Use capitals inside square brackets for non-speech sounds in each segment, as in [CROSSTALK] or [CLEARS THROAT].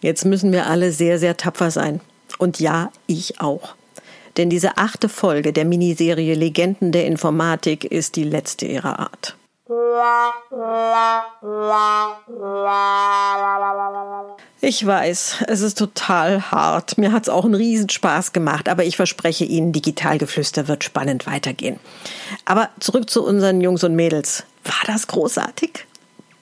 Jetzt müssen wir alle sehr, sehr tapfer sein. Und ja, ich auch. Denn diese achte Folge der Miniserie Legenden der Informatik ist die letzte ihrer Art. Ich weiß, es ist total hart. Mir hat es auch einen Riesenspaß gemacht, aber ich verspreche Ihnen, Digitalgeflüster wird spannend weitergehen. Aber zurück zu unseren Jungs und Mädels. War das großartig?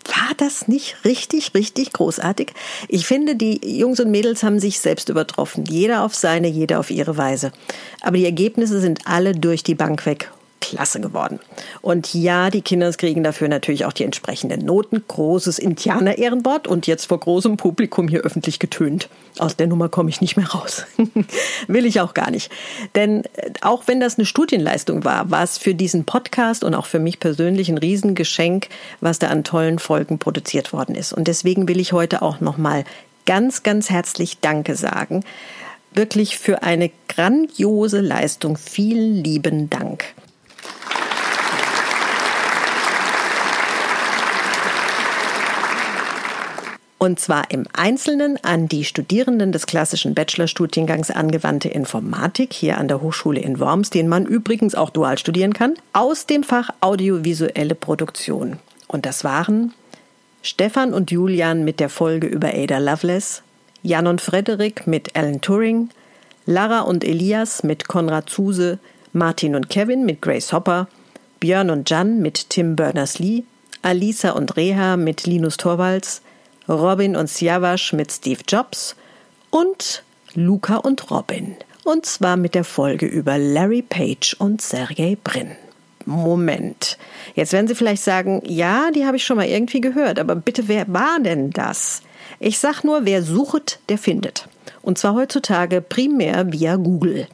War das nicht richtig, richtig großartig? Ich finde, die Jungs und Mädels haben sich selbst übertroffen. Jeder auf seine, jeder auf ihre Weise. Aber die Ergebnisse sind alle durch die Bank weg klasse geworden. Und ja, die Kinder kriegen dafür natürlich auch die entsprechenden Noten. Großes Indianer-Ehrenwort und jetzt vor großem Publikum hier öffentlich getönt. Aus der Nummer komme ich nicht mehr raus. [LAUGHS] Will ich auch gar nicht. Denn äh, auch wenn das eine Studienleistung war, war es für diesen Podcast und auch für mich persönlich ein Riesengeschenk, was da an tollen Folgen produziert worden ist. Und deswegen will ich heute auch nochmal ganz, ganz herzlich Danke sagen. Wirklich für eine grandiose Leistung. Vielen lieben Dank. Und zwar im Einzelnen an die Studierenden des klassischen Bachelorstudiengangs Angewandte Informatik hier an der Hochschule in Worms, den man übrigens auch dual studieren kann, aus dem Fach Audiovisuelle Produktion. Und das waren Stefan und Julian mit der Folge über Ada Lovelace, Jan und Frederik mit Alan Turing, Lara und Elias mit Konrad Zuse, Martin und Kevin mit Grace Hopper, Björn und Jan mit Tim Berners-Lee, Alisa und Reha mit Linus Torvalds, Robin und Siavash mit Steve Jobs und Luca und Robin. Und zwar mit der Folge über Larry Page und Sergey Brin. Moment. Jetzt werden Sie vielleicht sagen, ja, die habe ich schon mal irgendwie gehört, aber bitte, wer war denn das? Ich sag nur, wer sucht, der findet. Und zwar heutzutage primär via Google.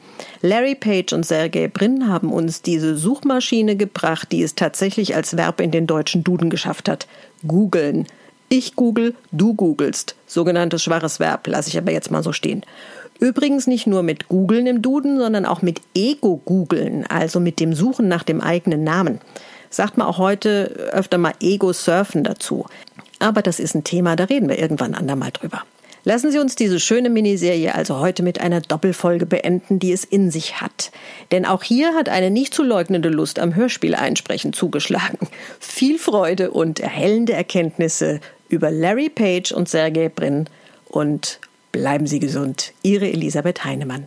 Larry Page und Sergey Brin haben uns diese Suchmaschine gebracht, die es tatsächlich als Verb in den deutschen Duden geschafft hat. Googeln. Ich google, du googelst. Sogenanntes schwaches Verb, lasse ich aber jetzt mal so stehen. Übrigens nicht nur mit Googeln im Duden, sondern auch mit Ego-Googeln, also mit dem Suchen nach dem eigenen Namen. Sagt man auch heute öfter mal Ego-Surfen dazu. Aber das ist ein Thema, da reden wir irgendwann andermal drüber. Lassen Sie uns diese schöne Miniserie also heute mit einer Doppelfolge beenden, die es in sich hat. Denn auch hier hat eine nicht zu leugnende Lust am Hörspiel einsprechen zugeschlagen. Viel Freude und erhellende Erkenntnisse über Larry Page und Sergey Brin und bleiben Sie gesund. Ihre Elisabeth Heinemann.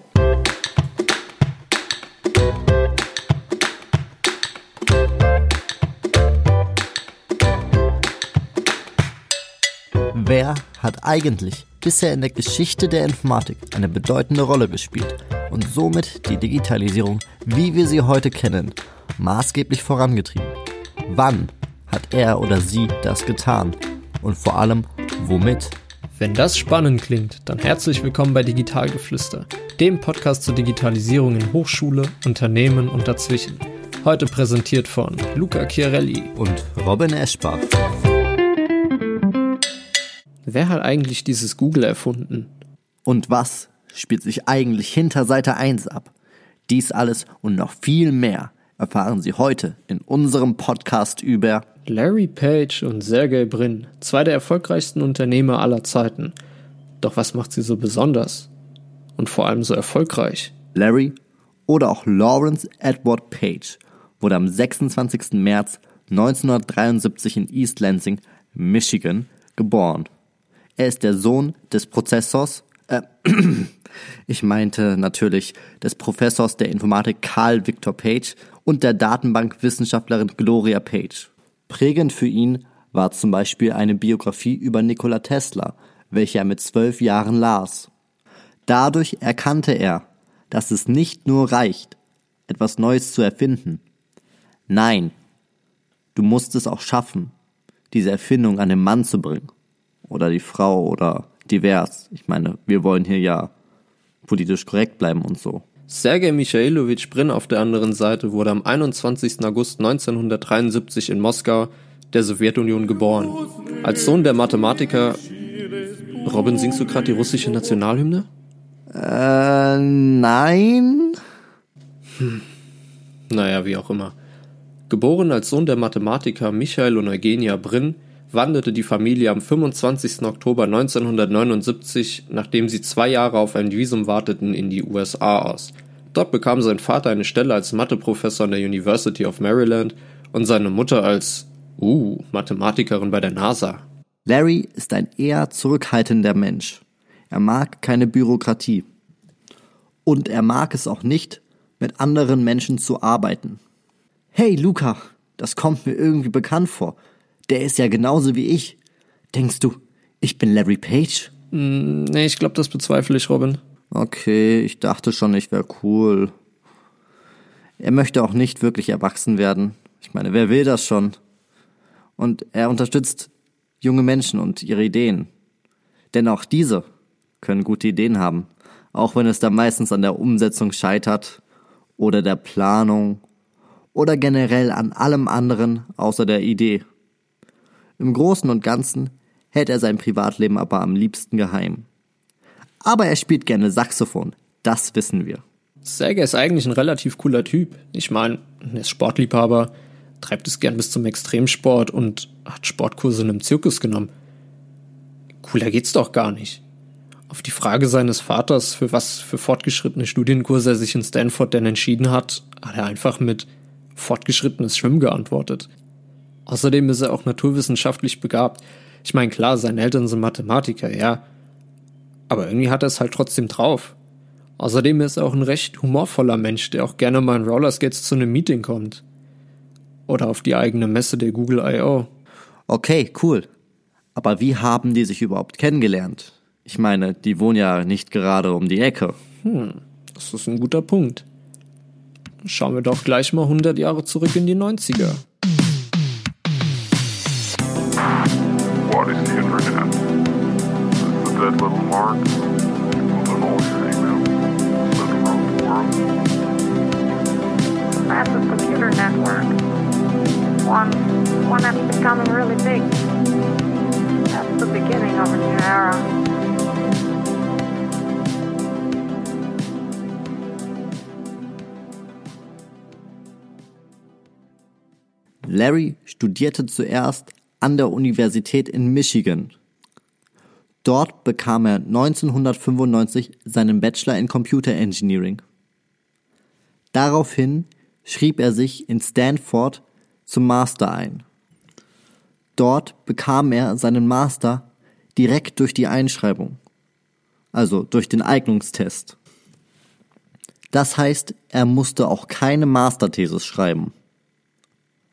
Hat eigentlich bisher in der Geschichte der Informatik eine bedeutende Rolle gespielt und somit die Digitalisierung, wie wir sie heute kennen, maßgeblich vorangetrieben? Wann hat er oder sie das getan? und vor allem womit. Wenn das spannend klingt, dann herzlich willkommen bei Digitalgeflüster, dem Podcast zur Digitalisierung in Hochschule, Unternehmen und dazwischen. Heute präsentiert von Luca Chiarelli und Robin Eschbach. Wer hat eigentlich dieses Google erfunden? Und was spielt sich eigentlich hinter Seite 1 ab? Dies alles und noch viel mehr erfahren Sie heute in unserem Podcast über Larry Page und Sergey Brin, zwei der erfolgreichsten Unternehmer aller Zeiten. Doch was macht sie so besonders? Und vor allem so erfolgreich? Larry oder auch Lawrence Edward Page wurde am 26. März 1973 in East Lansing, Michigan, geboren. Er ist der Sohn des Prozessors, äh, [CLEARS THROAT] ich meinte natürlich des Professors der Informatik Carl Victor Page und der Datenbankwissenschaftlerin Gloria Page. Prägend für ihn war zum Beispiel eine Biografie über Nikola Tesla, welche er mit zwölf Jahren las. Dadurch erkannte er, dass es nicht nur reicht, etwas Neues zu erfinden. Nein, du musst es auch schaffen, diese Erfindung an den Mann zu bringen. Oder die Frau oder divers. Ich meine, wir wollen hier ja politisch korrekt bleiben und so. Sergei Michailowitsch Brin auf der anderen Seite wurde am 21. August 1973 in Moskau, der Sowjetunion, geboren. Als Sohn der Mathematiker. Robin, singst du gerade die russische Nationalhymne? Äh, nein. Hm. Naja, wie auch immer. Geboren als Sohn der Mathematiker Michael und Eugenia Brin wanderte die Familie am 25. Oktober 1979, nachdem sie zwei Jahre auf ein Visum warteten, in die USA aus. Dort bekam sein Vater eine Stelle als Matheprofessor an der University of Maryland und seine Mutter als, uh, Mathematikerin bei der NASA. Larry ist ein eher zurückhaltender Mensch. Er mag keine Bürokratie. Und er mag es auch nicht, mit anderen Menschen zu arbeiten. Hey, Luca, das kommt mir irgendwie bekannt vor. Der ist ja genauso wie ich. Denkst du, ich bin Larry Page? Mm, nee, ich glaube, das bezweifle ich, Robin. Okay, ich dachte schon, ich wäre cool. Er möchte auch nicht wirklich erwachsen werden. Ich meine, wer will das schon? Und er unterstützt junge Menschen und ihre Ideen. Denn auch diese können gute Ideen haben, auch wenn es da meistens an der Umsetzung scheitert oder der Planung oder generell an allem anderen außer der Idee. Im Großen und Ganzen hält er sein Privatleben aber am liebsten geheim. Aber er spielt gerne Saxophon, das wissen wir. Sager ist eigentlich ein relativ cooler Typ. Ich meine, er ist Sportliebhaber, treibt es gern bis zum Extremsport und hat Sportkurse in einem Zirkus genommen. Cooler geht's doch gar nicht. Auf die Frage seines Vaters, für was für fortgeschrittene Studienkurse er sich in Stanford denn entschieden hat, hat er einfach mit fortgeschrittenes Schwimmen geantwortet. Außerdem ist er auch naturwissenschaftlich begabt. Ich meine, klar, seine Eltern sind Mathematiker, ja. Aber irgendwie hat er es halt trotzdem drauf. Außerdem ist er auch ein recht humorvoller Mensch, der auch gerne mal in Rollerskates zu einem Meeting kommt. Oder auf die eigene Messe der Google I.O. Okay, cool. Aber wie haben die sich überhaupt kennengelernt? Ich meine, die wohnen ja nicht gerade um die Ecke. Hm, das ist ein guter Punkt. Schauen wir doch gleich mal 100 Jahre zurück in die 90er. Dead little mark. Put all your emails. Around the world. massive computer network. One, one that's becoming really big. That's the beginning of a new era. Larry studierte zuerst an der Universität in Michigan. Dort bekam er 1995 seinen Bachelor in Computer Engineering. Daraufhin schrieb er sich in Stanford zum Master ein. Dort bekam er seinen Master direkt durch die Einschreibung, also durch den Eignungstest. Das heißt, er musste auch keine Masterthesis schreiben.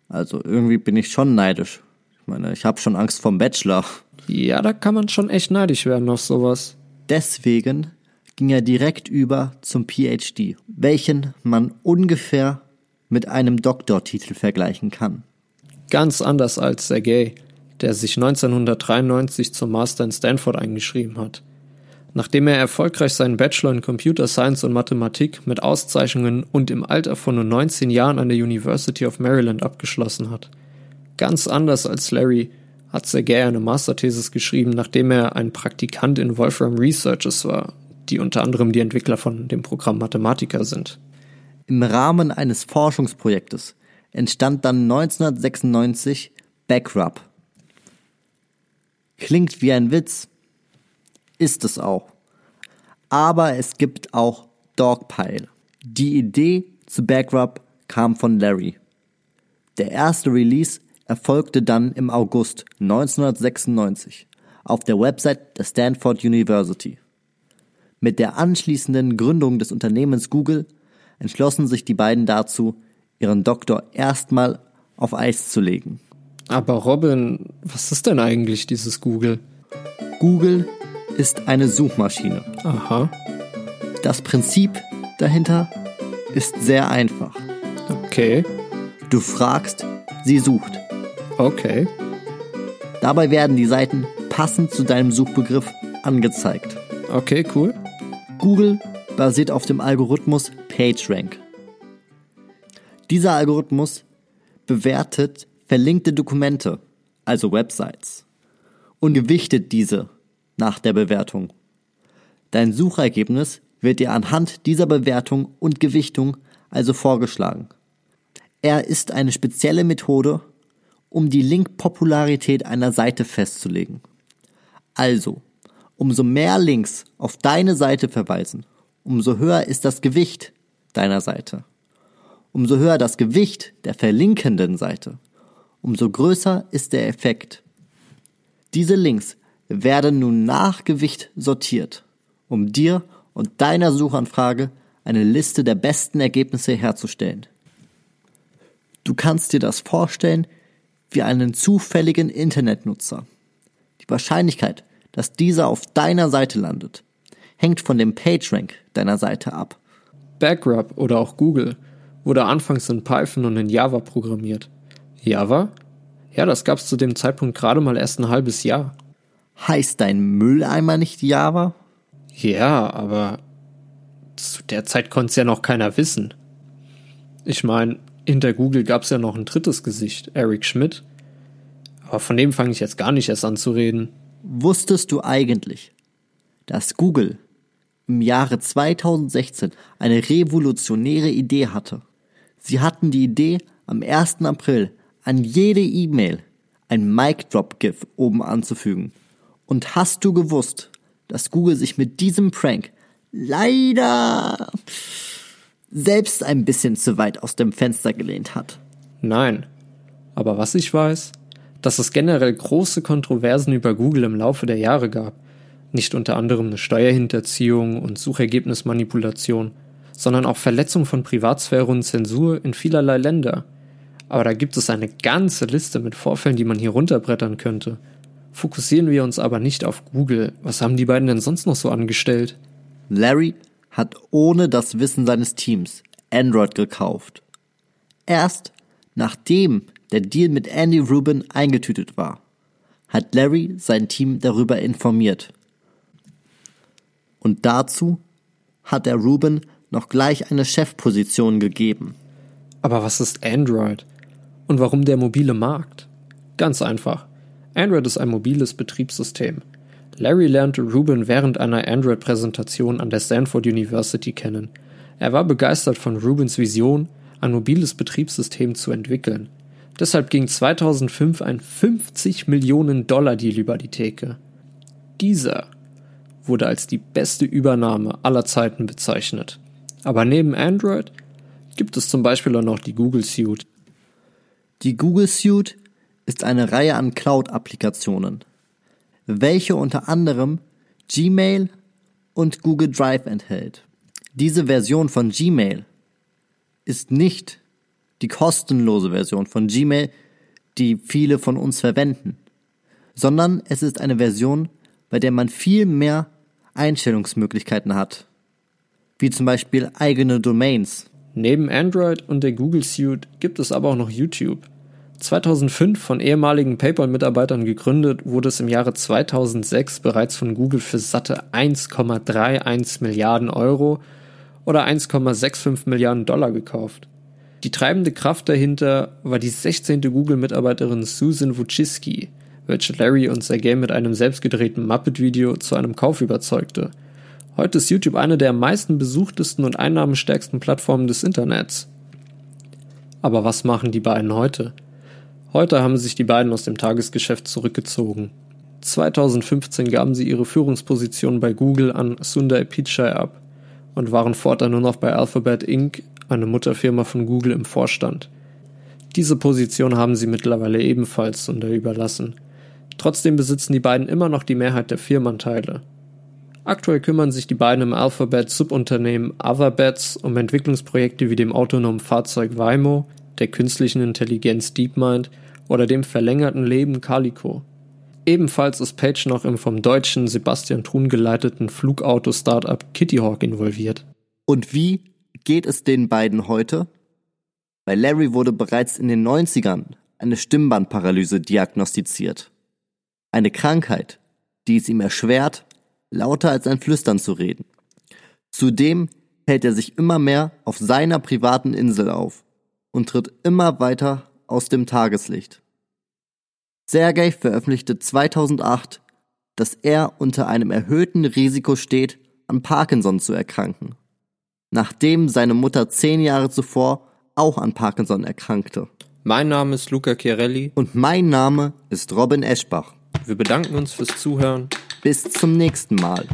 Also irgendwie bin ich schon neidisch. Ich meine, ich habe schon Angst vom Bachelor. Ja, da kann man schon echt neidisch werden auf sowas. Deswegen ging er direkt über zum PhD, welchen man ungefähr mit einem Doktortitel vergleichen kann. Ganz anders als Sergei, der sich 1993 zum Master in Stanford eingeschrieben hat. Nachdem er erfolgreich seinen Bachelor in Computer Science und Mathematik mit Auszeichnungen und im Alter von nur 19 Jahren an der University of Maryland abgeschlossen hat. Ganz anders als Larry hat Sergei eine Masterthesis geschrieben, nachdem er ein Praktikant in Wolfram Researches war, die unter anderem die Entwickler von dem Programm Mathematiker sind. Im Rahmen eines Forschungsprojektes entstand dann 1996 Backrub. Klingt wie ein Witz, ist es auch. Aber es gibt auch Dogpile. Die Idee zu Backrub kam von Larry. Der erste Release erfolgte dann im August 1996 auf der Website der Stanford University. Mit der anschließenden Gründung des Unternehmens Google entschlossen sich die beiden dazu, ihren Doktor erstmal auf Eis zu legen. Aber Robin, was ist denn eigentlich dieses Google? Google ist eine Suchmaschine. Aha, Das Prinzip dahinter ist sehr einfach. okay, Du fragst, sie sucht. Okay. Dabei werden die Seiten passend zu deinem Suchbegriff angezeigt. Okay, cool. Google basiert auf dem Algorithmus PageRank. Dieser Algorithmus bewertet verlinkte Dokumente, also Websites, und gewichtet diese nach der Bewertung. Dein Suchergebnis wird dir anhand dieser Bewertung und Gewichtung also vorgeschlagen. Er ist eine spezielle Methode, um die Link-Popularität einer Seite festzulegen. Also, umso mehr Links auf deine Seite verweisen, umso höher ist das Gewicht deiner Seite. Umso höher das Gewicht der verlinkenden Seite, umso größer ist der Effekt. Diese Links werden nun nach Gewicht sortiert, um dir und deiner Suchanfrage eine Liste der besten Ergebnisse herzustellen. Du kannst dir das vorstellen wie einen zufälligen Internetnutzer. Die Wahrscheinlichkeit, dass dieser auf deiner Seite landet, hängt von dem PageRank deiner Seite ab. Backrub oder auch Google wurde anfangs in Python und in Java programmiert. Java? Ja, das gab's zu dem Zeitpunkt gerade mal erst ein halbes Jahr. Heißt dein Mülleimer nicht Java? Ja, aber zu der Zeit konnte es ja noch keiner wissen. Ich meine, hinter Google gab's ja noch ein drittes Gesicht, Eric Schmidt. Aber von dem fange ich jetzt gar nicht erst an zu reden. Wusstest du eigentlich, dass Google im Jahre 2016 eine revolutionäre Idee hatte? Sie hatten die Idee, am 1. April an jede E-Mail ein Mic Drop GIF oben anzufügen. Und hast du gewusst, dass Google sich mit diesem Prank leider selbst ein bisschen zu weit aus dem Fenster gelehnt hat? Nein. Aber was ich weiß, dass es generell große Kontroversen über Google im Laufe der Jahre gab. Nicht unter anderem eine Steuerhinterziehung und Suchergebnismanipulation, sondern auch Verletzung von Privatsphäre und Zensur in vielerlei Länder. Aber da gibt es eine ganze Liste mit Vorfällen, die man hier runterbrettern könnte. Fokussieren wir uns aber nicht auf Google. Was haben die beiden denn sonst noch so angestellt? Larry hat ohne das Wissen seines Teams Android gekauft. Erst nachdem der Deal mit Andy Rubin eingetütet war, hat Larry sein Team darüber informiert. Und dazu hat er Rubin noch gleich eine Chefposition gegeben. Aber was ist Android? Und warum der mobile Markt? Ganz einfach. Android ist ein mobiles Betriebssystem. Larry lernte Rubin während einer Android-Präsentation an der Stanford University kennen. Er war begeistert von Rubins Vision, ein mobiles Betriebssystem zu entwickeln. Deshalb ging 2005 ein 50 Millionen Dollar Deal über die Theke. Dieser wurde als die beste Übernahme aller Zeiten bezeichnet. Aber neben Android gibt es zum Beispiel auch noch die Google Suite. Die Google Suite ist eine Reihe an Cloud-Applikationen, welche unter anderem Gmail und Google Drive enthält. Diese Version von Gmail ist nicht die kostenlose Version von Gmail, die viele von uns verwenden, sondern es ist eine Version, bei der man viel mehr Einstellungsmöglichkeiten hat, wie zum Beispiel eigene Domains. Neben Android und der Google Suite gibt es aber auch noch YouTube. 2005 von ehemaligen PayPal-Mitarbeitern gegründet, wurde es im Jahre 2006 bereits von Google für satte 1,31 Milliarden Euro oder 1,65 Milliarden Dollar gekauft. Die treibende Kraft dahinter war die 16. Google-Mitarbeiterin Susan Wojcicki, welche Larry und Sergey mit einem selbstgedrehten Muppet-Video zu einem Kauf überzeugte. Heute ist YouTube eine der am meisten besuchtesten und einnahmenstärksten Plattformen des Internets. Aber was machen die beiden heute? Heute haben sich die beiden aus dem Tagesgeschäft zurückgezogen. 2015 gaben sie ihre Führungsposition bei Google an Sundar Pichai ab und waren fortan nur noch bei Alphabet Inc., eine Mutterfirma von Google, im Vorstand. Diese Position haben sie mittlerweile ebenfalls Sundar überlassen. Trotzdem besitzen die beiden immer noch die Mehrheit der Firmenanteile. Aktuell kümmern sich die beiden im Alphabet-Subunternehmen Otherbets um Entwicklungsprojekte wie dem autonomen Fahrzeug Waymo, der künstlichen Intelligenz DeepMind oder dem verlängerten Leben Calico. Ebenfalls ist Page noch im vom deutschen Sebastian Thun geleiteten Flugauto-Startup Kittyhawk involviert. Und wie geht es den beiden heute? Bei Larry wurde bereits in den 90ern eine Stimmbandparalyse diagnostiziert. Eine Krankheit, die es ihm erschwert, lauter als ein Flüstern zu reden. Zudem hält er sich immer mehr auf seiner privaten Insel auf und tritt immer weiter aus dem Tageslicht. Sergei veröffentlichte 2008, dass er unter einem erhöhten Risiko steht, an Parkinson zu erkranken, nachdem seine Mutter zehn Jahre zuvor auch an Parkinson erkrankte. Mein Name ist Luca Chiarelli. Und mein Name ist Robin Eschbach. Wir bedanken uns fürs Zuhören. Bis zum nächsten Mal.